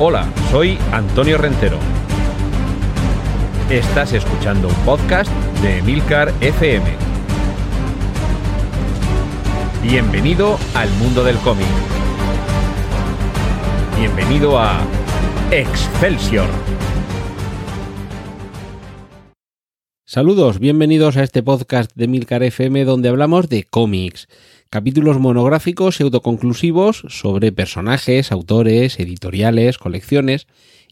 Hola, soy Antonio Rentero. Estás escuchando un podcast de Emilcar FM. Bienvenido al mundo del cómic. Bienvenido a Excelsior. Saludos, bienvenidos a este podcast de Milcar FM donde hablamos de cómics, capítulos monográficos y autoconclusivos sobre personajes, autores, editoriales, colecciones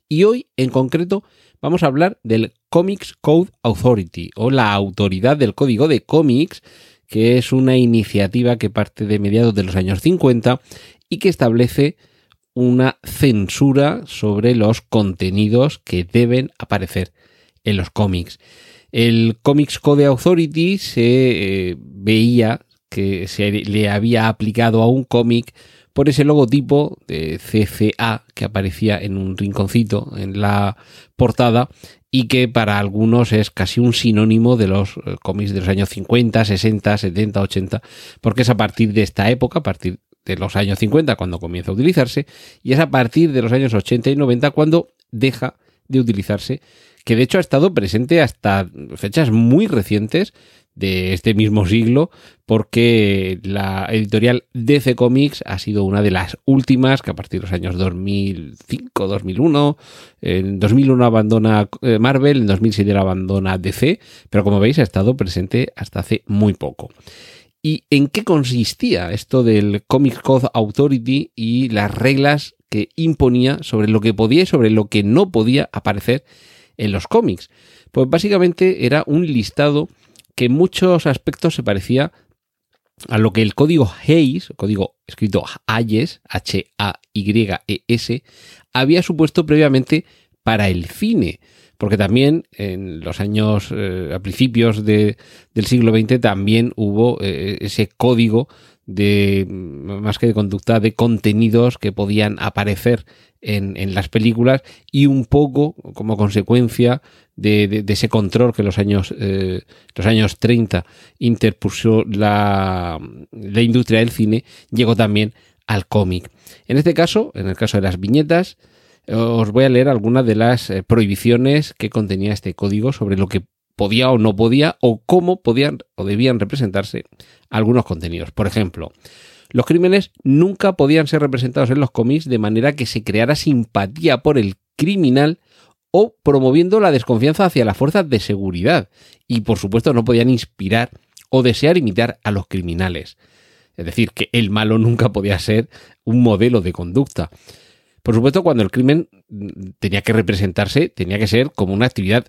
y hoy en concreto vamos a hablar del Comics Code Authority o la autoridad del código de cómics que es una iniciativa que parte de mediados de los años 50 y que establece una censura sobre los contenidos que deben aparecer en los cómics. El Comics Code Authority se eh, veía que se le había aplicado a un cómic por ese logotipo de CCA que aparecía en un rinconcito en la portada y que para algunos es casi un sinónimo de los eh, cómics de los años 50, 60, 70, 80, porque es a partir de esta época, a partir de los años 50 cuando comienza a utilizarse y es a partir de los años 80 y 90 cuando deja de utilizarse, que de hecho ha estado presente hasta fechas muy recientes de este mismo siglo, porque la editorial DC Comics ha sido una de las últimas que a partir de los años 2005, 2001, en 2001 abandona eh, Marvel, en 2007 abandona DC, pero como veis ha estado presente hasta hace muy poco. ¿Y en qué consistía esto del Comic Code Authority y las reglas que imponía sobre lo que podía y sobre lo que no podía aparecer en los cómics? Pues básicamente era un listado que en muchos aspectos se parecía a lo que el código Hayes, código escrito Hayes, H-A-Y-E-S, había supuesto previamente para el cine. Porque también en los años, eh, a principios del siglo XX, también hubo eh, ese código de, más que de conducta, de contenidos que podían aparecer en, las películas y un poco como consecuencia de, ese control que los años, eh, los años 30 interpuso la, la industria del cine, llegó también al cómic. En este caso, en el caso de las viñetas, os voy a leer algunas de las eh, prohibiciones que contenía este código sobre lo que podía o no podía o cómo podían o debían representarse algunos contenidos. Por ejemplo, los crímenes nunca podían ser representados en los cómics de manera que se creara simpatía por el criminal o promoviendo la desconfianza hacia las fuerzas de seguridad y por supuesto no podían inspirar o desear imitar a los criminales. Es decir, que el malo nunca podía ser un modelo de conducta. Por supuesto, cuando el crimen tenía que representarse, tenía que ser como una actividad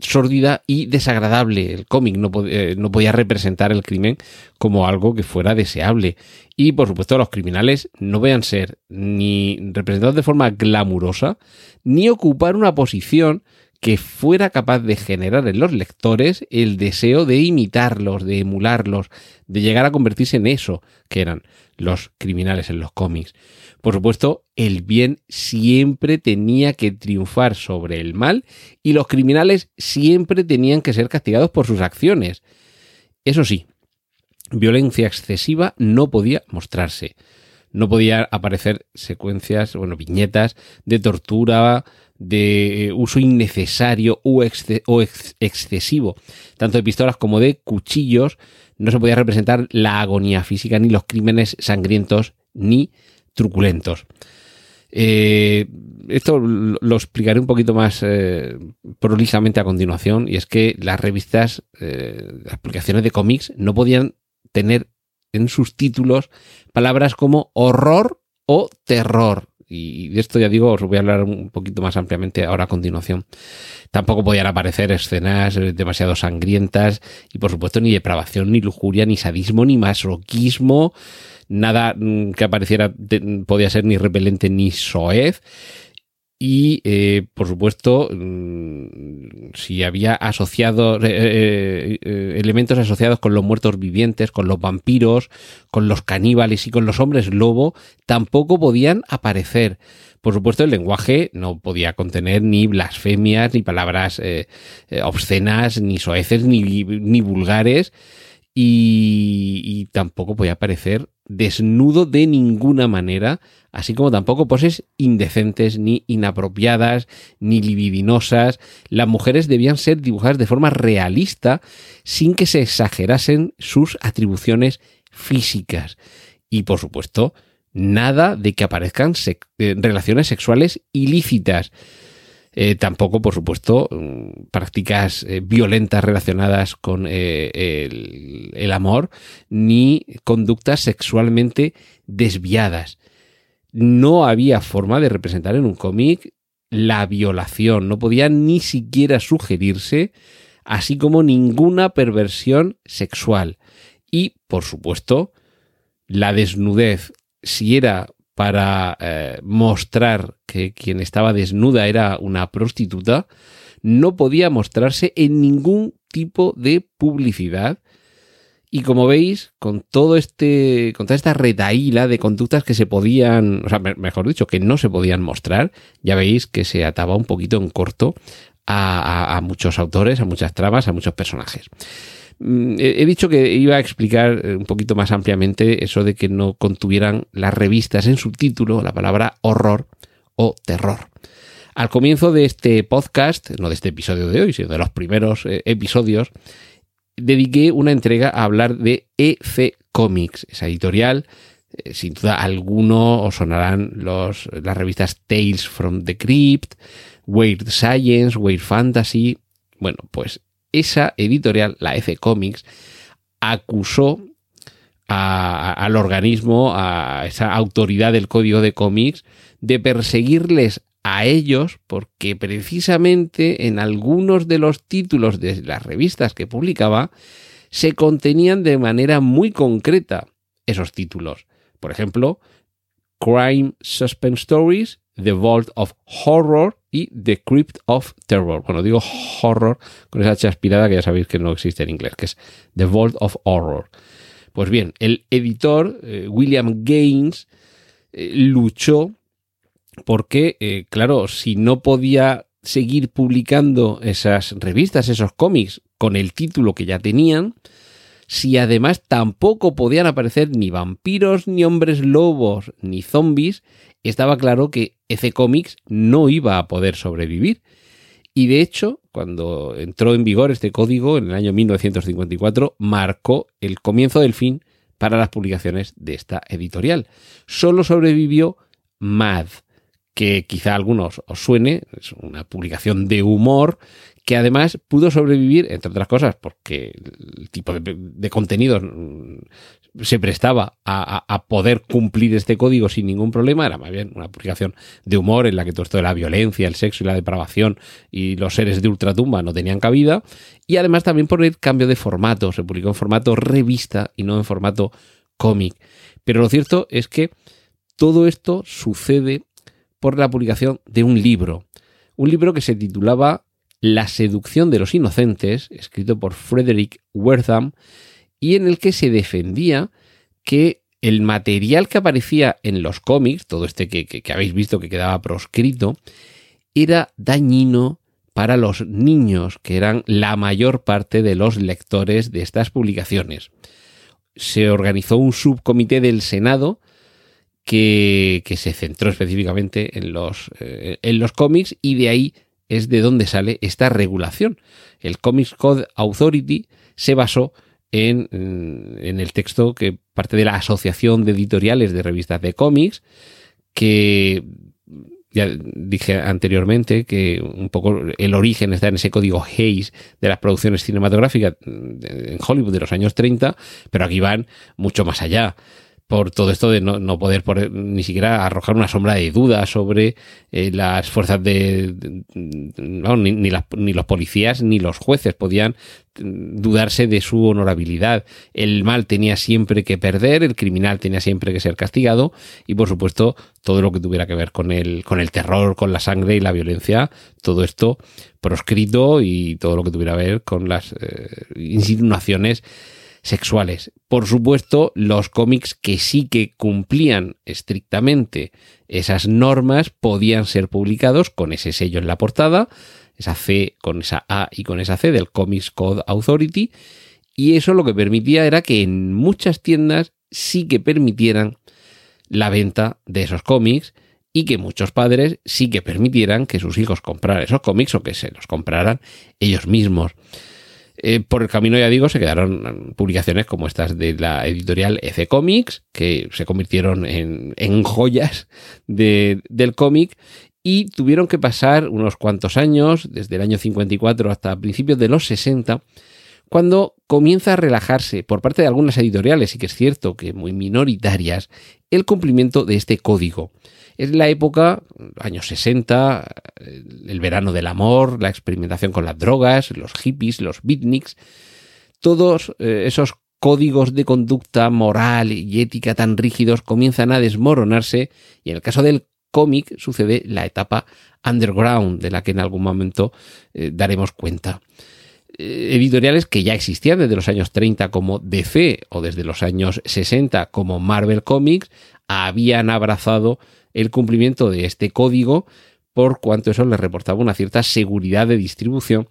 sórdida y desagradable. El cómic no, eh, no, podía representar el crimen como algo que fuera deseable. Y por supuesto los criminales no vean ser ni representados de forma glamurosa, ni ocupar una posición que fuera capaz de generar en los lectores el deseo de imitarlos, de emularlos, de llegar a convertirse en eso que eran los criminales en los cómics. Por supuesto, el bien siempre tenía que triunfar sobre el mal y los criminales siempre tenían que ser castigados por sus acciones. Eso sí, violencia excesiva no podía mostrarse. No podía aparecer secuencias, bueno, viñetas de tortura, de eh, uso innecesario o, excesivo, tanto de pistolas como de cuchillos. No se podía representar la agonía física, ni los crímenes sangrientos, ni truculentos. Eh, esto lo explicaré un poquito más eh, prolijamente a continuación, y es que las revistas, eh, las publicaciones de cómics, no podían tener en sus títulos palabras como horror o terror. Y de esto ya digo, os voy a hablar un poquito más ampliamente ahora a continuación. Tampoco podían aparecer escenas demasiado sangrientas y por supuesto ni depravación, ni lujuria, ni sadismo, ni masoquismo nada mm, que apareciera podía ser ni repelente ni soez. Y, eh, por supuesto, mm, si había asociado eh, eh, elementos asociados con los muertos vivientes, con los vampiros, con los caníbales y con los hombres lobo, tampoco podían aparecer. Por supuesto, el lenguaje no podía contener ni blasfemias, ni palabras obscenas, ni soeces, ni, ni vulgares y, tampoco podía aparecer desnudo de ninguna manera, así como tampoco poses indecentes, ni inapropiadas, ni libidinosas. Las mujeres debían ser dibujadas de forma realista, sin que se exagerasen sus atribuciones físicas. Y por supuesto, nada de que aparezcan eh, relaciones sexuales ilícitas. Eh, tampoco, por supuesto, mm, prácticas eh, violentas relacionadas con el, el, amor, ni conductas sexualmente desviadas. No había forma de representar en un cómic la violación, no podía ni siquiera sugerirse, así como ninguna perversión sexual. Y, por supuesto, la desnudez si era para eh, mostrar que quien estaba desnuda era una prostituta, no podía mostrarse en ningún tipo de publicidad. Y como veis, con todo este, con toda esta retaíla de conductas que se podían, o sea, mejor dicho, que no se podían mostrar, ya veis que se ataba un poquito en corto a muchos autores, a muchas tramas, a muchos personajes. Mm, he dicho que iba a explicar eh, un poquito más ampliamente eso de que no contuvieran las revistas en su título la palabra horror o terror. Al comienzo de este podcast, no de este episodio de hoy, sino de los primeros eh, episodios, dediqué una entrega a hablar de EC Comics, esa editorial. Eh, sin duda alguno os sonarán las revistas Tales from the Crypt, Weird Science, Weird Fantasy. Bueno, pues esa editorial, la F Comics, acusó al organismo, a esa autoridad del código de cómics, de perseguirles a ellos porque precisamente en algunos de los títulos de las revistas que publicaba se contenían de manera muy concreta esos títulos. Por ejemplo, Crime Suspense Stories, The Vault of Horror y The Crypt of Terror. Bueno, digo horror con esa chaspirada que ya sabéis que no existe en inglés, que es The Vault of Horror. Pues bien, el editor eh, William Gaines eh, luchó porque, eh, claro, si no podía seguir publicando esas revistas, esos cómics, con el título que ya tenían, si además tampoco podían aparecer ni vampiros, ni hombres lobos, ni zombies, estaba claro que ese Comics no iba a poder sobrevivir. Y de hecho, cuando entró en vigor este código en el año 1954, marcó el comienzo del fin para las publicaciones de esta editorial. Solo sobrevivió Mad, que quizá a algunos os suene, es una publicación de humor que además pudo sobrevivir, entre otras cosas, porque el tipo de, de contenidos se prestaba a, poder cumplir este código sin ningún problema, era más bien una publicación de humor en la que todo esto de la violencia, el sexo y la depravación y los seres de ultratumba no tenían cabida, y además también por el cambio de formato, se publicó en formato revista y no en formato cómic. Pero lo cierto es que todo esto sucede por la publicación de un libro, un libro que se titulaba La seducción de los inocentes, escrito por Frederick Wertham, y en el que se defendía que el material que aparecía en los cómics, todo este que, habéis visto que quedaba proscrito, era dañino para los niños, que eran la mayor parte de los lectores de estas publicaciones. Se organizó un subcomité del Senado que, se centró específicamente en los, eh, en los cómics y de ahí es de donde sale esta regulación. El Comics Code Authority se basó en, el texto que parte de la Asociación de Editoriales de Revistas de Cómics, que ya dije anteriormente que un poco el origen está en ese código Hayes de las producciones cinematográficas en Hollywood de los años 30, pero aquí van mucho más allá por todo esto de no, poder ni siquiera arrojar una sombra de duda sobre eh, las fuerzas de... ni, ni, los policías ni los jueces podían dudarse de su honorabilidad. El mal tenía siempre que perder, el criminal tenía siempre que ser castigado y por supuesto todo lo que tuviera que ver con el, con el terror, con la sangre y la violencia, todo esto proscrito y todo lo que tuviera que ver con las eh, insinuaciones sexuales. Por supuesto, los cómics que sí que cumplían estrictamente esas normas podían ser publicados con ese sello en la portada, esa C con esa A y con esa C del Comics Code Authority, Y eso lo que permitía era que en muchas tiendas sí que permitieran la venta de esos cómics y que muchos padres sí que permitieran que sus hijos compraran esos cómics o que se los compraran ellos mismos. Eh, por el camino, ya digo, se quedaron publicaciones como estas de la editorial EC Comics, que se convirtieron en, joyas del cómic y tuvieron que pasar unos cuantos años, desde el año 54 hasta principios de los 60, cuando comienza a relajarse por parte de algunas editoriales, y que es cierto que muy minoritarias, el cumplimiento de este código. Es la época, años 60, el verano del amor, la experimentación con las drogas, los hippies, los beatniks, todos eh, esos códigos de conducta moral y ética tan rígidos comienzan a desmoronarse y en el caso del cómic sucede la etapa underground de la que en algún momento eh, daremos cuenta. Eh, editoriales que ya existían desde los años 30 como DC o desde los años 60 como Marvel Comics habían abrazado el cumplimiento de este código por cuanto eso les reportaba una cierta seguridad de distribución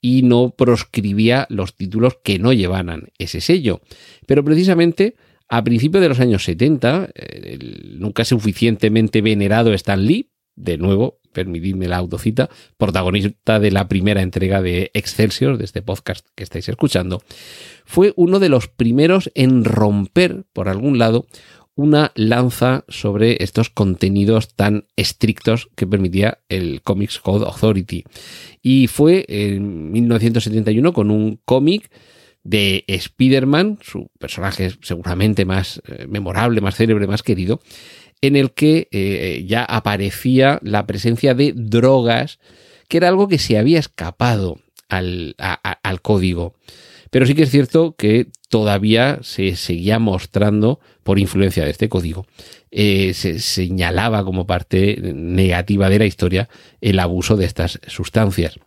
y no proscribía los títulos que no llevaran ese sello. Pero precisamente a principios de los años 70, el nunca suficientemente venerado Stan Lee, de nuevo, permitidme la autocita, protagonista de la primera entrega de Excelsior, de este podcast que estáis escuchando, fue uno de los primeros en romper, por algún lado, una lanza sobre estos contenidos tan estrictos que permitía el Comics Code Authority. Y fue en 1971 con un cómic de Spider-Man, su personaje seguramente más eh, memorable, más célebre, más querido, en el que eh, ya aparecía la presencia de drogas, que era algo que se había escapado al, al código. Pero sí que es cierto que todavía se seguía mostrando, por influencia de este código, eh, se señalaba como parte negativa de la historia el abuso de estas sustancias.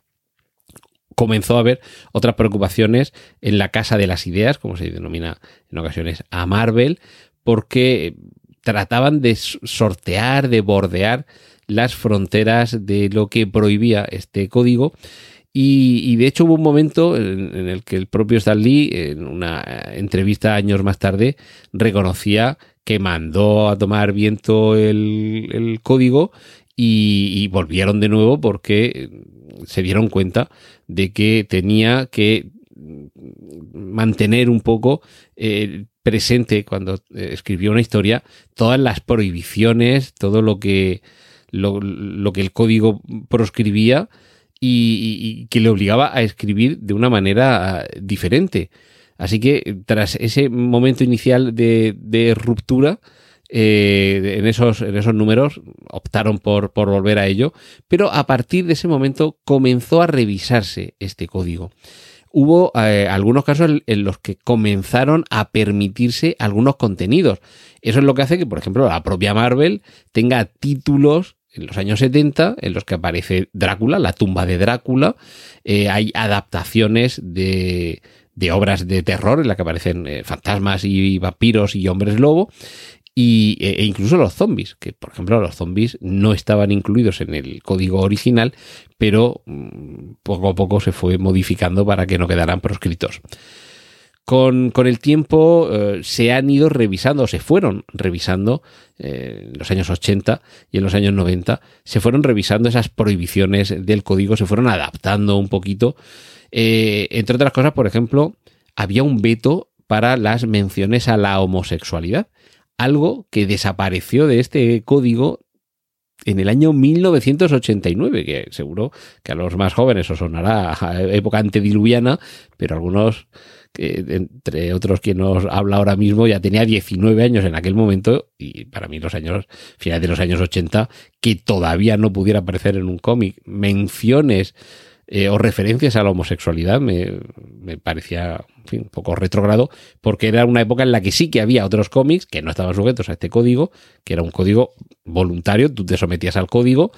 Comenzó a haber otras preocupaciones en la Casa de las Ideas, como se denomina en ocasiones a Marvel, porque trataban de sortear, de bordear las fronteras de lo que prohibía este código y, de hecho hubo un momento en, el que el propio Stan Lee, en una entrevista años más tarde, reconocía que mandó a tomar viento el, código y, volvieron de nuevo porque se dieron cuenta de que tenía que mantener un poco eh, presente cuando eh, escribió una historia todas las prohibiciones, todo lo que, lo que el código proscribía y, que le obligaba a escribir de una manera ah, diferente. Así que tras ese momento inicial de, ruptura, eh, en, esos, en esos números optaron por, por volver a ello, pero a partir de ese momento comenzó a revisarse este código hubo eh, algunos casos en los que comenzaron a permitirse algunos contenidos. Eso es lo que hace que, por ejemplo, la propia Marvel tenga títulos en los años 70 en los que aparece Drácula, la tumba de Drácula. Eh, hay adaptaciones de, obras de terror en las que aparecen eh, fantasmas y vampiros y hombres lobo. Y, e, e incluso los zombies, que por ejemplo los zombies no estaban incluidos en el código original, pero mm, poco a poco se fue modificando para que no quedaran proscritos. Con, el tiempo eh, se han ido revisando, se fueron revisando eh, en los años 80 y en los años 90, se fueron revisando esas prohibiciones del código, se fueron adaptando un poquito. Eh, entre otras cosas, por ejemplo, había un veto para las menciones a la homosexualidad, algo que desapareció de este código en el año 1989, que seguro que a los más jóvenes os sonará época antediluviana, pero algunos entre otros quien nos habla ahora mismo, ya tenía 19 años en aquel momento y para mí los años, finales de los años 80, que todavía no pudiera aparecer en un cómic. Menciones eh, o referencias a la homosexualidad me, parecía un poco retrogrado porque era una época en la que sí que había otros cómics que no estaban sujetos a este código, que era un código voluntario, tú te sometías al código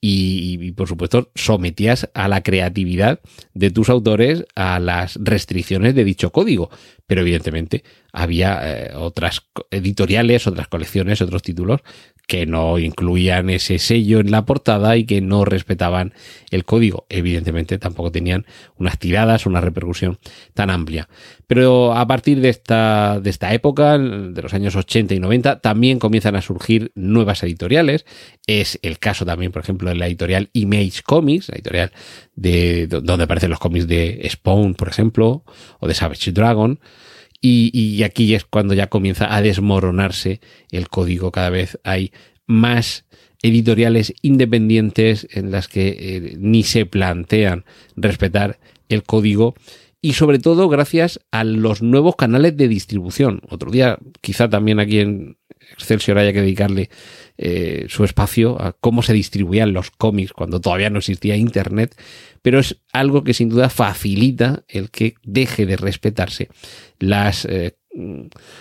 y, por supuesto sometías a la creatividad de tus autores a las restricciones de dicho código. pero evidentemente había eh, otras editoriales, otras colecciones, otros títulos que no incluían ese sello en la portada y que no respetaban el código. Evidentemente tampoco tenían unas tiradas, una repercusión tan amplia. Pero a partir de esta, de esta época, de los años 80 y 90, también comienzan a surgir nuevas editoriales. Es el caso también, por ejemplo, de la editorial Image Comics, la editorial de, donde aparecen los cómics de Spawn, por ejemplo, o de Savage Dragon. Y, aquí es cuando ya comienza a desmoronarse el código. Cada vez hay más editoriales independientes en las que eh, ni se plantean respetar el código y sobre todo gracias a los nuevos canales de distribución. Otro día, quizá también aquí en Excelsior haya que dedicarle eh, su espacio a cómo se distribuían los cómics cuando todavía no existía Internet, pero es algo que sin duda facilita el que deje de respetarse las, eh,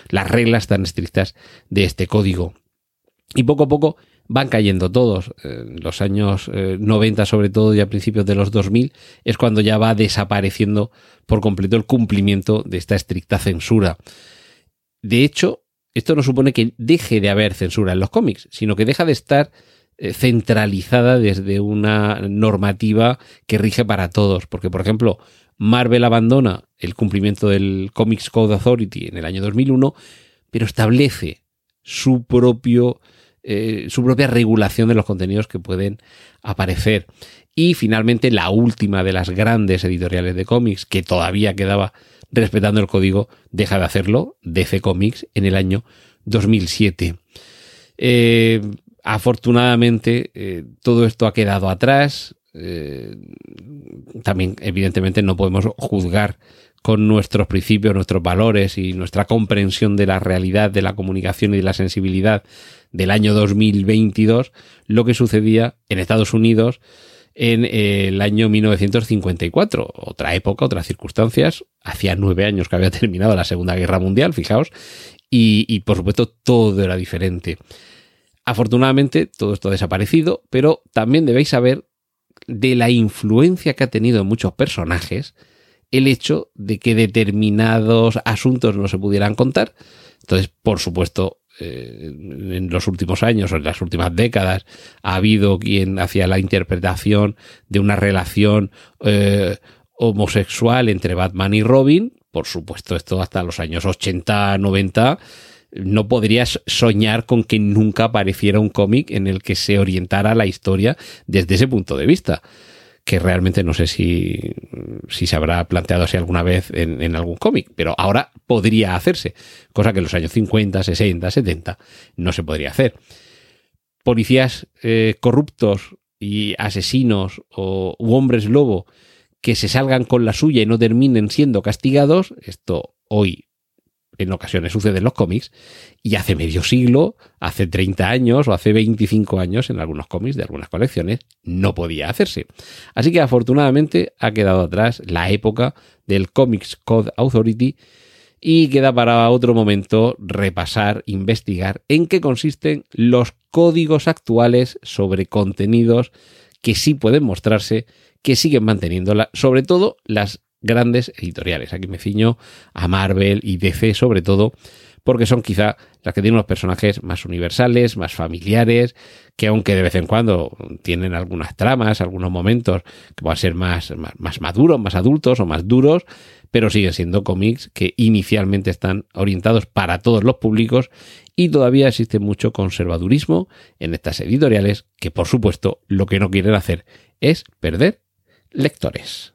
las reglas tan estrictas de este código. Y poco a poco van cayendo todos. En los años 90 eh, sobre todo y a principios de los 2000 es cuando ya va desapareciendo por completo el cumplimiento de esta estricta censura. De hecho, esto no supone que deje de haber censura en los cómics, sino que deja de estar eh, centralizada desde una normativa que rige para todos. Porque, por ejemplo, Marvel abandona el cumplimiento del Comics Code Authority en el año 2001, pero establece su propio eh, su propia regulación de los contenidos que pueden aparecer. Y finalmente la última de las grandes editoriales de cómics que todavía quedaba respetando el código deja de hacerlo, DC Comics, en el año 2007. Eh, afortunadamente eh, todo esto ha quedado atrás. también evidentemente no podemos juzgar con nuestros principios, nuestros valores y nuestra comprensión de la realidad, de la comunicación y de la sensibilidad del año 2022 lo que sucedía en Estados Unidos en eh, el año 1954, otra época, otras circunstancias. Hacía nueve años que había terminado la Segunda Guerra Mundial, fijaos, y, y por supuesto todo era diferente. Afortunadamente todo esto ha desaparecido, pero también debéis saber de la influencia que ha tenido en muchos personajes el hecho de que determinados asuntos no se pudieran contar. Entonces, por supuesto, eh, en los últimos años o en las últimas décadas ha habido quien hacía la interpretación de una relación eh, homosexual entre Batman y Robin. Por supuesto, esto hasta los años 80, 90 no podrías soñar con que nunca apareciera un cómic en el que se orientara la historia desde ese punto de vista que realmente no sé si, si se habrá planteado así alguna vez en, algún cómic, pero ahora podría hacerse, cosa que en los años 50, 60, 70 no se podría hacer. Policías eh, corruptos y asesinos o, u hombres lobo que se salgan con la suya y no terminen siendo castigados, esto hoy en ocasiones sucede en los cómics, y hace medio siglo, hace 30 años o hace 25 años en algunos cómics de algunas colecciones no podía hacerse. Así que afortunadamente ha quedado atrás la época del Comics Code Authority y queda para otro momento repasar, investigar en qué consisten los códigos actuales sobre contenidos que sí pueden mostrarse, que siguen manteniéndola, sobre todo las grandes editoriales. Aquí me ciño a Marvel y DC sobre todo, porque son quizá las que tienen unos personajes más universales, más familiares, que aunque de vez en cuando tienen algunas tramas, algunos momentos que puedan ser más, más, maduros, más adultos o más duros, pero siguen siendo cómics que inicialmente están orientados para todos los públicos y todavía existe mucho conservadurismo en estas editoriales que por supuesto lo que no quieren hacer es perder lectores.